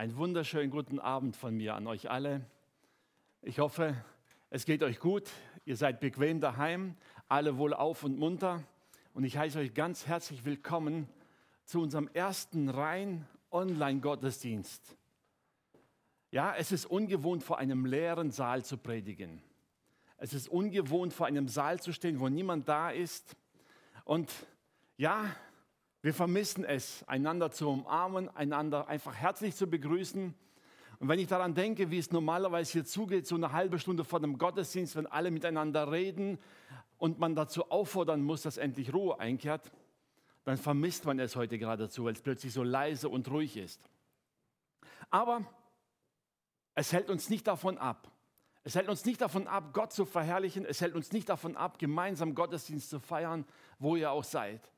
Einen wunderschönen guten Abend von mir an euch alle. Ich hoffe, es geht euch gut. Ihr seid bequem daheim, alle wohl auf und munter. Und ich heiße euch ganz herzlich willkommen zu unserem ersten rein Online-Gottesdienst. Ja, es ist ungewohnt, vor einem leeren Saal zu predigen. Es ist ungewohnt, vor einem Saal zu stehen, wo niemand da ist. Und ja, wir vermissen es, einander zu umarmen, einander einfach herzlich zu begrüßen. Und wenn ich daran denke, wie es normalerweise hier zugeht, so eine halbe Stunde vor dem Gottesdienst, wenn alle miteinander reden und man dazu auffordern muss, dass endlich Ruhe einkehrt, dann vermisst man es heute geradezu, weil es plötzlich so leise und ruhig ist. Aber es hält uns nicht davon ab. Es hält uns nicht davon ab, Gott zu verherrlichen. Es hält uns nicht davon ab, gemeinsam Gottesdienst zu feiern, wo ihr auch seid.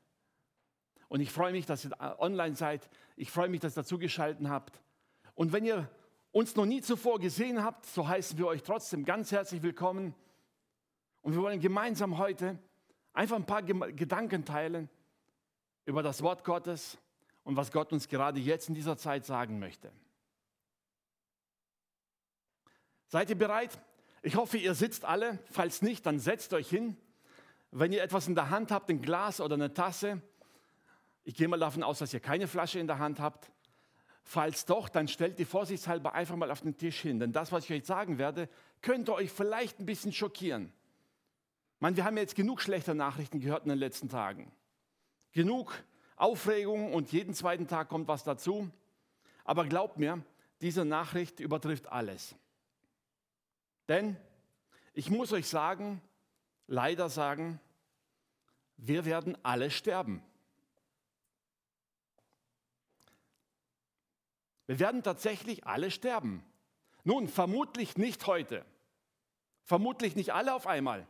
Und ich freue mich, dass ihr online seid. Ich freue mich, dass ihr dazugeschaltet habt. Und wenn ihr uns noch nie zuvor gesehen habt, so heißen wir euch trotzdem ganz herzlich willkommen. Und wir wollen gemeinsam heute einfach ein paar Gedanken teilen über das Wort Gottes und was Gott uns gerade jetzt in dieser Zeit sagen möchte. Seid ihr bereit? Ich hoffe, ihr sitzt alle. Falls nicht, dann setzt euch hin. Wenn ihr etwas in der Hand habt, ein Glas oder eine Tasse, ich gehe mal davon aus, dass ihr keine Flasche in der Hand habt. Falls doch, dann stellt die vorsichtshalber einfach mal auf den Tisch hin. Denn das, was ich euch sagen werde, könnte euch vielleicht ein bisschen schockieren. Man, wir haben jetzt genug schlechter Nachrichten gehört in den letzten Tagen. Genug Aufregung und jeden zweiten Tag kommt was dazu. Aber glaubt mir, diese Nachricht übertrifft alles. Denn ich muss euch sagen, leider sagen, wir werden alle sterben. Wir werden tatsächlich alle sterben. Nun, vermutlich nicht heute. Vermutlich nicht alle auf einmal.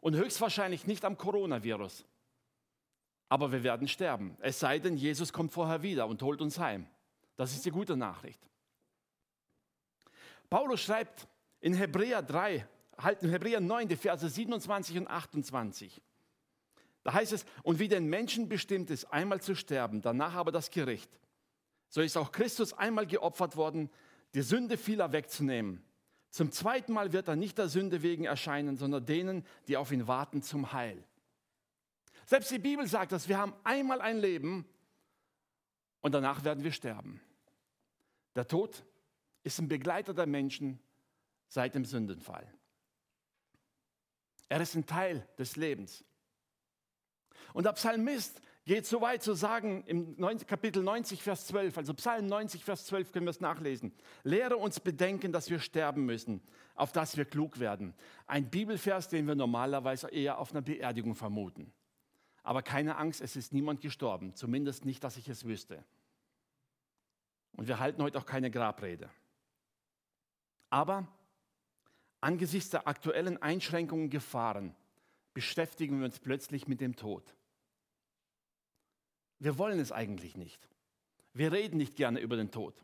Und höchstwahrscheinlich nicht am Coronavirus. Aber wir werden sterben. Es sei denn, Jesus kommt vorher wieder und holt uns heim. Das ist die gute Nachricht. Paulus schreibt in Hebräer 3, halt in Hebräer 9, die Verse 27 und 28. Da heißt es, und wie den Menschen bestimmt ist, einmal zu sterben, danach aber das Gericht so ist auch Christus einmal geopfert worden, die Sünde vieler wegzunehmen. Zum zweiten Mal wird er nicht der Sünde wegen erscheinen, sondern denen, die auf ihn warten, zum Heil. Selbst die Bibel sagt, dass wir haben einmal ein Leben und danach werden wir sterben. Der Tod ist ein Begleiter der Menschen seit dem Sündenfall. Er ist ein Teil des Lebens. Und der Psalmist geht so weit zu sagen, im Kapitel 90, Vers 12, also Psalm 90, Vers 12 können wir es nachlesen. Lehre uns bedenken, dass wir sterben müssen, auf dass wir klug werden. Ein Bibelvers, den wir normalerweise eher auf einer Beerdigung vermuten. Aber keine Angst, es ist niemand gestorben, zumindest nicht, dass ich es wüsste. Und wir halten heute auch keine Grabrede. Aber angesichts der aktuellen Einschränkungen und Gefahren beschäftigen wir uns plötzlich mit dem Tod. Wir wollen es eigentlich nicht. Wir reden nicht gerne über den Tod.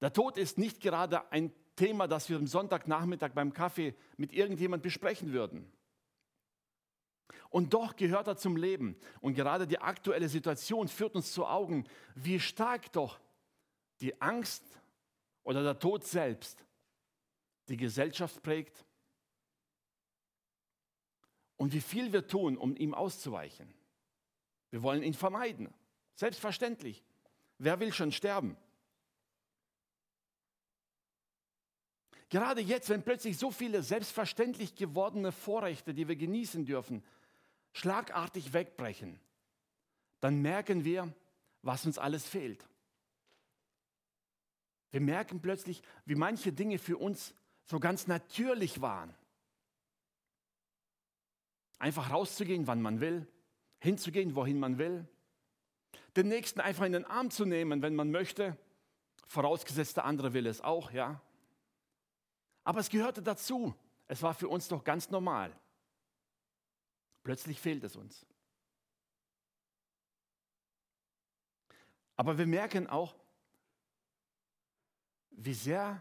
Der Tod ist nicht gerade ein Thema, das wir am Sonntagnachmittag beim Kaffee mit irgendjemand besprechen würden. Und doch gehört er zum Leben. Und gerade die aktuelle Situation führt uns zu Augen, wie stark doch die Angst oder der Tod selbst die Gesellschaft prägt und wie viel wir tun, um ihm auszuweichen. Wir wollen ihn vermeiden. Selbstverständlich. Wer will schon sterben? Gerade jetzt, wenn plötzlich so viele selbstverständlich gewordene Vorrechte, die wir genießen dürfen, schlagartig wegbrechen, dann merken wir, was uns alles fehlt. Wir merken plötzlich, wie manche Dinge für uns so ganz natürlich waren. Einfach rauszugehen, wann man will, hinzugehen, wohin man will, den Nächsten einfach in den Arm zu nehmen, wenn man möchte, vorausgesetzt der andere will es auch, ja. Aber es gehörte dazu. Es war für uns doch ganz normal. Plötzlich fehlt es uns. Aber wir merken auch, wie sehr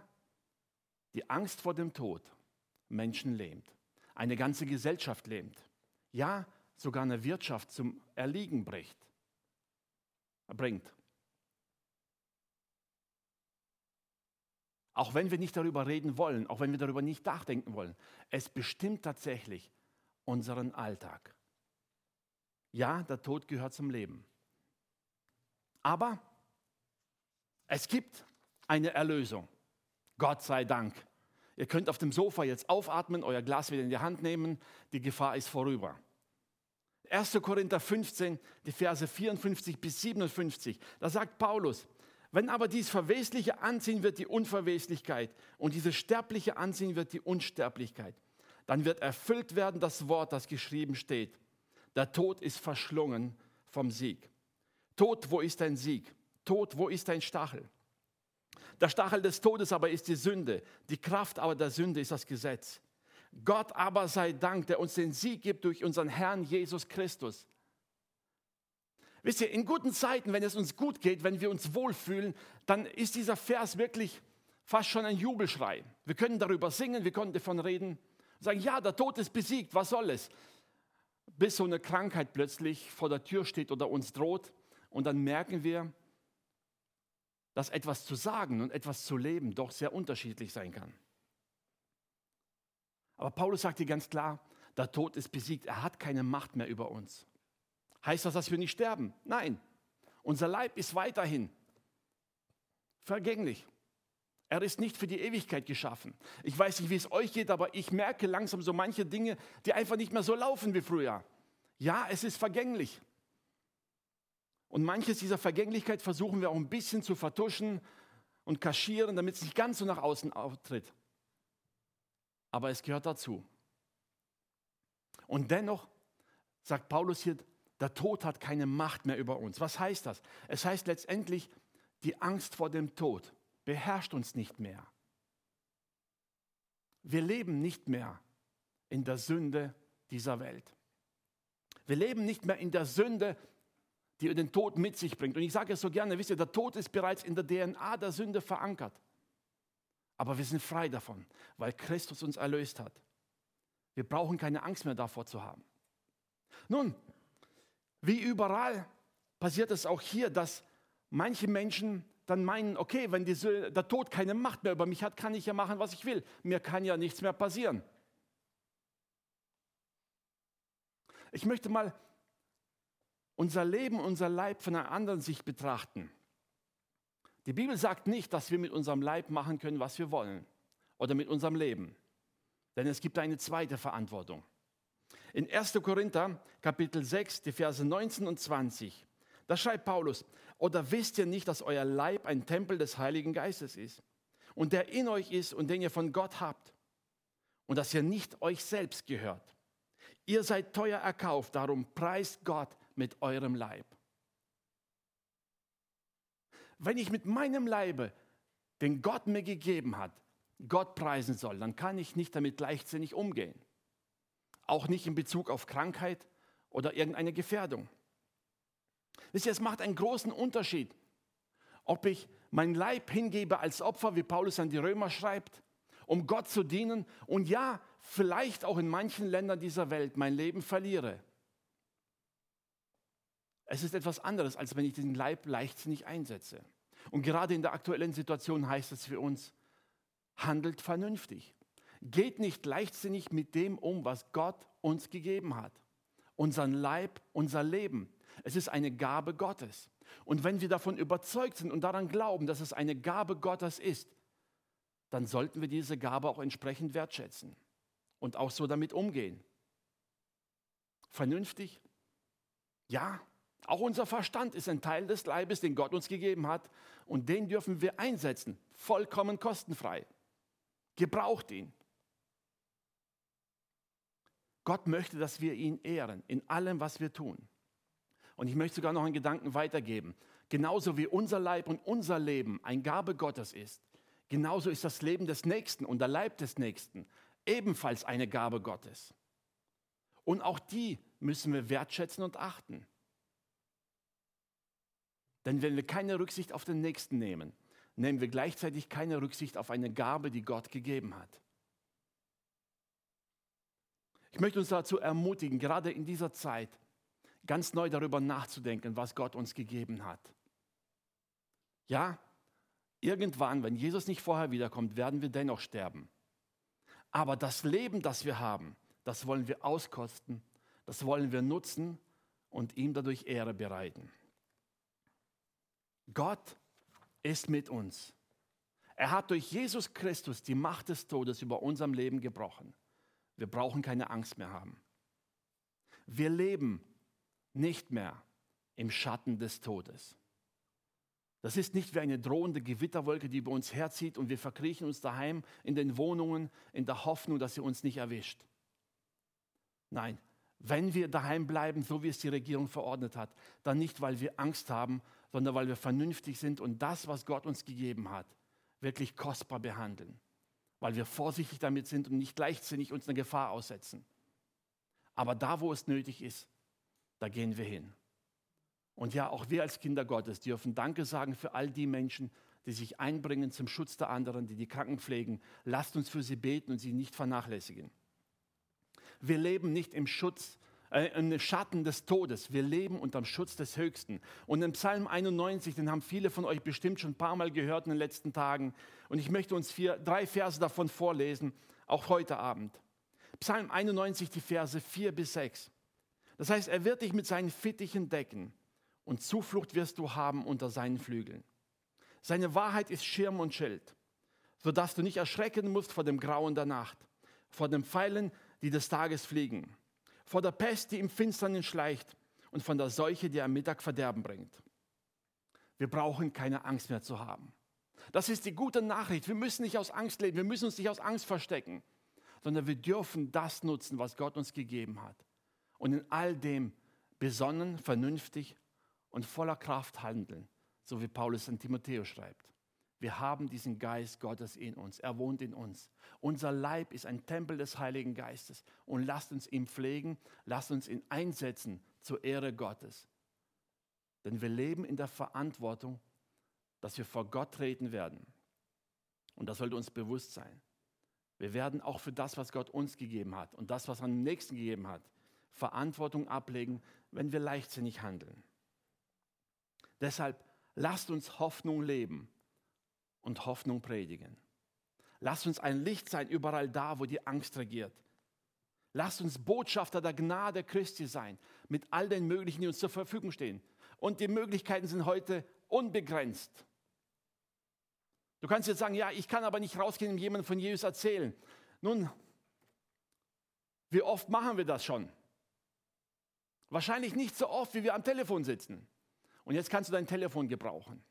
die Angst vor dem Tod Menschen lähmt, eine ganze Gesellschaft lähmt. Ja, sogar eine Wirtschaft zum Erliegen bringt. Auch wenn wir nicht darüber reden wollen, auch wenn wir darüber nicht nachdenken wollen. Es bestimmt tatsächlich unseren Alltag. Ja, der Tod gehört zum Leben. Aber es gibt eine Erlösung. Gott sei Dank. Ihr könnt auf dem Sofa jetzt aufatmen, euer Glas wieder in die Hand nehmen. Die Gefahr ist vorüber. 1. Korinther 15, die Verse 54 bis 57. Da sagt Paulus, wenn aber dies Verwesliche anziehen wird die Unverweslichkeit und dieses Sterbliche anziehen wird die Unsterblichkeit, dann wird erfüllt werden das Wort, das geschrieben steht. Der Tod ist verschlungen vom Sieg. Tod, wo ist dein Sieg? Tod, wo ist dein Stachel? Der Stachel des Todes aber ist die Sünde. Die Kraft aber der Sünde ist das Gesetz. Gott aber sei Dank, der uns den Sieg gibt durch unseren Herrn Jesus Christus. Wisst ihr, in guten Zeiten, wenn es uns gut geht, wenn wir uns wohlfühlen, dann ist dieser Vers wirklich fast schon ein Jubelschrei. Wir können darüber singen, wir können davon reden, sagen, ja, der Tod ist besiegt, was soll es? Bis so eine Krankheit plötzlich vor der Tür steht oder uns droht und dann merken wir, dass etwas zu sagen und etwas zu leben doch sehr unterschiedlich sein kann. Aber Paulus sagt hier ganz klar, der Tod ist besiegt, er hat keine Macht mehr über uns. Heißt das, dass wir nicht sterben? Nein, unser Leib ist weiterhin vergänglich. Er ist nicht für die Ewigkeit geschaffen. Ich weiß nicht, wie es euch geht, aber ich merke langsam so manche Dinge, die einfach nicht mehr so laufen wie früher. Ja, es ist vergänglich. Und manches dieser Vergänglichkeit versuchen wir auch ein bisschen zu vertuschen und kaschieren, damit es nicht ganz so nach außen auftritt. Aber es gehört dazu. Und dennoch sagt Paulus hier, der Tod hat keine Macht mehr über uns. Was heißt das? Es heißt letztendlich, die Angst vor dem Tod beherrscht uns nicht mehr. Wir leben nicht mehr in der Sünde dieser Welt. Wir leben nicht mehr in der Sünde, die den Tod mit sich bringt. Und ich sage es so gerne, wisst ihr, der Tod ist bereits in der DNA der Sünde verankert. Aber wir sind frei davon, weil Christus uns erlöst hat. Wir brauchen keine Angst mehr davor zu haben. Nun, wie überall passiert es auch hier, dass manche Menschen dann meinen, okay, wenn diese, der Tod keine Macht mehr über mich hat, kann ich ja machen, was ich will. Mir kann ja nichts mehr passieren. Ich möchte mal unser Leben, unser Leib von einer anderen Sicht betrachten. Die Bibel sagt nicht, dass wir mit unserem Leib machen können, was wir wollen oder mit unserem Leben. Denn es gibt eine zweite Verantwortung. In 1. Korinther Kapitel 6, die Verse 19 und 20, da schreibt Paulus, oder wisst ihr nicht, dass euer Leib ein Tempel des Heiligen Geistes ist und der in euch ist und den ihr von Gott habt und dass ihr nicht euch selbst gehört. Ihr seid teuer erkauft, darum preist Gott mit eurem Leib. Wenn ich mit meinem Leibe, den Gott mir gegeben hat, Gott preisen soll, dann kann ich nicht damit leichtsinnig umgehen. Auch nicht in Bezug auf Krankheit oder irgendeine Gefährdung. Wisst ihr, es macht einen großen Unterschied, ob ich mein Leib hingebe als Opfer, wie Paulus an die Römer schreibt, um Gott zu dienen und ja, vielleicht auch in manchen Ländern dieser Welt mein Leben verliere. Es ist etwas anderes, als wenn ich den Leib leichtsinnig einsetze. Und gerade in der aktuellen Situation heißt es für uns, handelt vernünftig. Geht nicht leichtsinnig mit dem um, was Gott uns gegeben hat. Unseren Leib, unser Leben. Es ist eine Gabe Gottes. Und wenn wir davon überzeugt sind und daran glauben, dass es eine Gabe Gottes ist, dann sollten wir diese Gabe auch entsprechend wertschätzen und auch so damit umgehen. Vernünftig? Ja, auch unser Verstand ist ein Teil des Leibes, den Gott uns gegeben hat und den dürfen wir einsetzen, vollkommen kostenfrei. Gebraucht ihn. Gott möchte, dass wir ihn ehren in allem, was wir tun. Und ich möchte sogar noch einen Gedanken weitergeben. Genauso wie unser Leib und unser Leben ein Gabe Gottes ist, genauso ist das Leben des Nächsten und der Leib des Nächsten ebenfalls eine Gabe Gottes. Und auch die müssen wir wertschätzen und achten. Denn wenn wir keine Rücksicht auf den Nächsten nehmen, nehmen wir gleichzeitig keine Rücksicht auf eine Gabe, die Gott gegeben hat. Ich möchte uns dazu ermutigen, gerade in dieser Zeit ganz neu darüber nachzudenken, was Gott uns gegeben hat. Ja, Irgendwann, wenn Jesus nicht vorher wiederkommt, werden wir dennoch sterben. Aber das Leben, das wir haben, das wollen wir auskosten, das wollen wir nutzen und ihm dadurch Ehre bereiten. Gott ist mit uns. Er hat durch Jesus Christus die Macht des Todes über unserem Leben gebrochen. Wir brauchen keine Angst mehr haben. Wir leben nicht mehr im Schatten des Todes. Das ist nicht wie eine drohende Gewitterwolke, die bei uns herzieht und wir verkriechen uns daheim in den Wohnungen in der Hoffnung, dass sie uns nicht erwischt. Nein, wenn wir daheim bleiben, so wie es die Regierung verordnet hat, dann nicht, weil wir Angst haben, sondern weil wir vernünftig sind und das, was Gott uns gegeben hat, wirklich kostbar behandeln. Weil wir vorsichtig damit sind und nicht leichtsinnig uns eine Gefahr aussetzen. Aber da, wo es nötig ist, da gehen wir hin. Und ja, auch wir als Kinder Gottes dürfen Danke sagen für all die Menschen, die sich einbringen zum Schutz der anderen, die die Kranken pflegen. Lasst uns für sie beten und sie nicht vernachlässigen. Wir leben nicht im Schutz, im Schatten des Todes. Wir leben unter dem Schutz des Höchsten. Und im Psalm 91, den haben viele von euch bestimmt schon ein paar Mal gehört in den letzten Tagen. Und ich möchte uns vier, drei Verse davon vorlesen, auch heute Abend. Psalm 91, die Verse 4 bis 6. Das heißt, er wird dich mit seinen Fittichen decken und Zuflucht wirst du haben unter seinen Flügeln. Seine Wahrheit ist Schirm und Schild, sodass du nicht erschrecken musst vor dem Grauen der Nacht, vor den Pfeilen, die des Tages fliegen, vor der Pest, die im Finsternen schleicht und von der Seuche, die am Mittag Verderben bringt. Wir brauchen keine Angst mehr zu haben. Das ist die gute Nachricht. Wir müssen nicht aus Angst leben, wir müssen uns nicht aus Angst verstecken, sondern wir dürfen das nutzen, was Gott uns gegeben hat. Und in all dem besonnen, vernünftig und voller Kraft handeln, so wie Paulus in Timotheus schreibt. Wir haben diesen Geist Gottes in uns. Er wohnt in uns. Unser Leib ist ein Tempel des Heiligen Geistes. Und lasst uns ihn pflegen, lasst uns ihn einsetzen zur Ehre Gottes. Denn wir leben in der Verantwortung, dass wir vor Gott treten werden. Und das sollte uns bewusst sein. Wir werden auch für das, was Gott uns gegeben hat und das, was er dem Nächsten gegeben hat, Verantwortung ablegen, wenn wir leichtsinnig handeln. Deshalb lasst uns Hoffnung leben und Hoffnung predigen. Lasst uns ein Licht sein überall da, wo die Angst regiert. Lasst uns Botschafter der Gnade Christi sein, mit all den Möglichen, die uns zur Verfügung stehen. Und die Möglichkeiten sind heute unbegrenzt. Du kannst jetzt sagen, ja, ich kann aber nicht rausgehen und jemandem von Jesus erzählen. Nun, wie oft machen wir das schon? Wahrscheinlich nicht so oft, wie wir am Telefon sitzen. Und jetzt kannst du dein Telefon gebrauchen.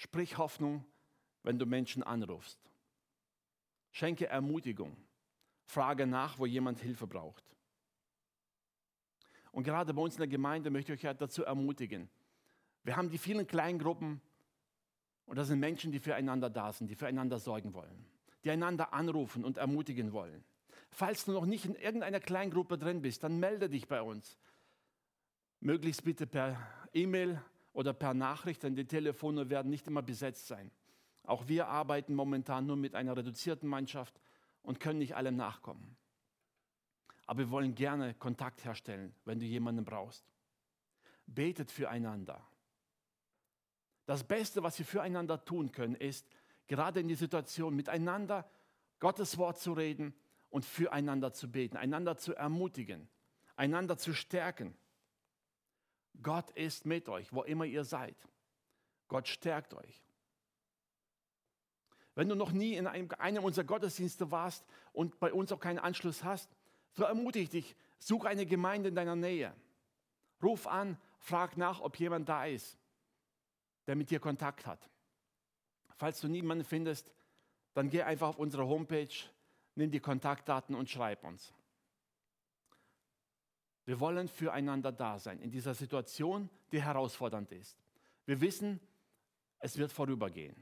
Sprich Hoffnung, wenn du Menschen anrufst. Schenke Ermutigung. Frage nach, wo jemand Hilfe braucht. Und gerade bei uns in der Gemeinde möchte ich euch dazu ermutigen. Wir haben die vielen Kleingruppen und das sind Menschen, die füreinander da sind, die füreinander sorgen wollen, die einander anrufen und ermutigen wollen. Falls du noch nicht in irgendeiner Kleingruppe drin bist, dann melde dich bei uns. Möglichst bitte per E-Mail oder per Nachricht, denn die Telefone werden nicht immer besetzt sein. Auch wir arbeiten momentan nur mit einer reduzierten Mannschaft und können nicht allem nachkommen. Aber wir wollen gerne Kontakt herstellen, wenn du jemanden brauchst. Betet füreinander. Das Beste, was wir füreinander tun können, ist, gerade in die Situation miteinander Gottes Wort zu reden und füreinander zu beten, einander zu ermutigen, einander zu stärken. Gott ist mit euch, wo immer ihr seid. Gott stärkt euch. Wenn du noch nie in einem, einem unserer Gottesdienste warst und bei uns auch keinen Anschluss hast, so ermutige ich dich, such eine Gemeinde in deiner Nähe. Ruf an, frag nach, ob jemand da ist, der mit dir Kontakt hat. Falls du niemanden findest, dann geh einfach auf unsere Homepage, nimm die Kontaktdaten und schreib uns. Wir wollen füreinander da sein in dieser Situation, die herausfordernd ist. Wir wissen, es wird vorübergehen.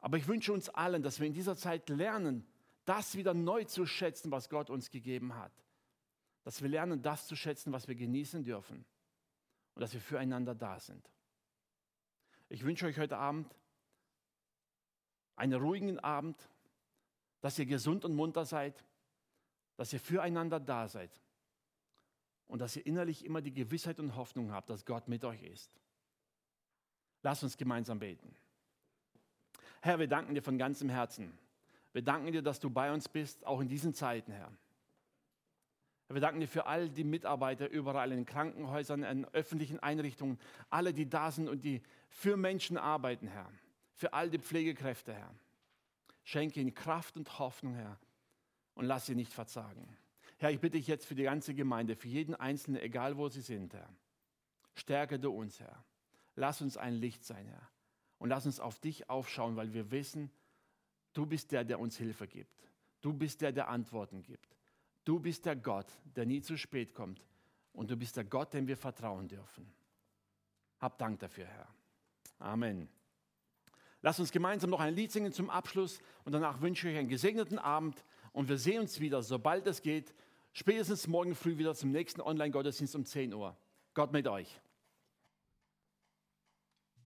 Aber ich wünsche uns allen, dass wir in dieser Zeit lernen, das wieder neu zu schätzen, was Gott uns gegeben hat. Dass wir lernen, das zu schätzen, was wir genießen dürfen. Und dass wir füreinander da sind. Ich wünsche euch heute Abend einen ruhigen Abend, dass ihr gesund und munter seid dass ihr füreinander da seid und dass ihr innerlich immer die Gewissheit und Hoffnung habt, dass Gott mit euch ist. Lass uns gemeinsam beten. Herr, wir danken dir von ganzem Herzen. Wir danken dir, dass du bei uns bist, auch in diesen Zeiten, Herr. Wir danken dir für all die Mitarbeiter überall in Krankenhäusern, in öffentlichen Einrichtungen, alle, die da sind und die für Menschen arbeiten, Herr. Für all die Pflegekräfte, Herr. Schenke ihnen Kraft und Hoffnung, Herr, und lass sie nicht verzagen. Herr, ich bitte dich jetzt für die ganze Gemeinde, für jeden Einzelnen, egal wo sie sind, Herr. Stärke du uns, Herr. Lass uns ein Licht sein, Herr. Und lass uns auf dich aufschauen, weil wir wissen, du bist der, der uns Hilfe gibt. Du bist der, der Antworten gibt. Du bist der Gott, der nie zu spät kommt. Und du bist der Gott, dem wir vertrauen dürfen. Hab Dank dafür, Herr. Amen. Lass uns gemeinsam noch ein Lied singen zum Abschluss und danach wünsche ich euch einen gesegneten Abend und wir sehen uns wieder, sobald es geht, spätestens morgen früh wieder zum nächsten Online-Gottesdienst um 10 Uhr. Gott mit euch.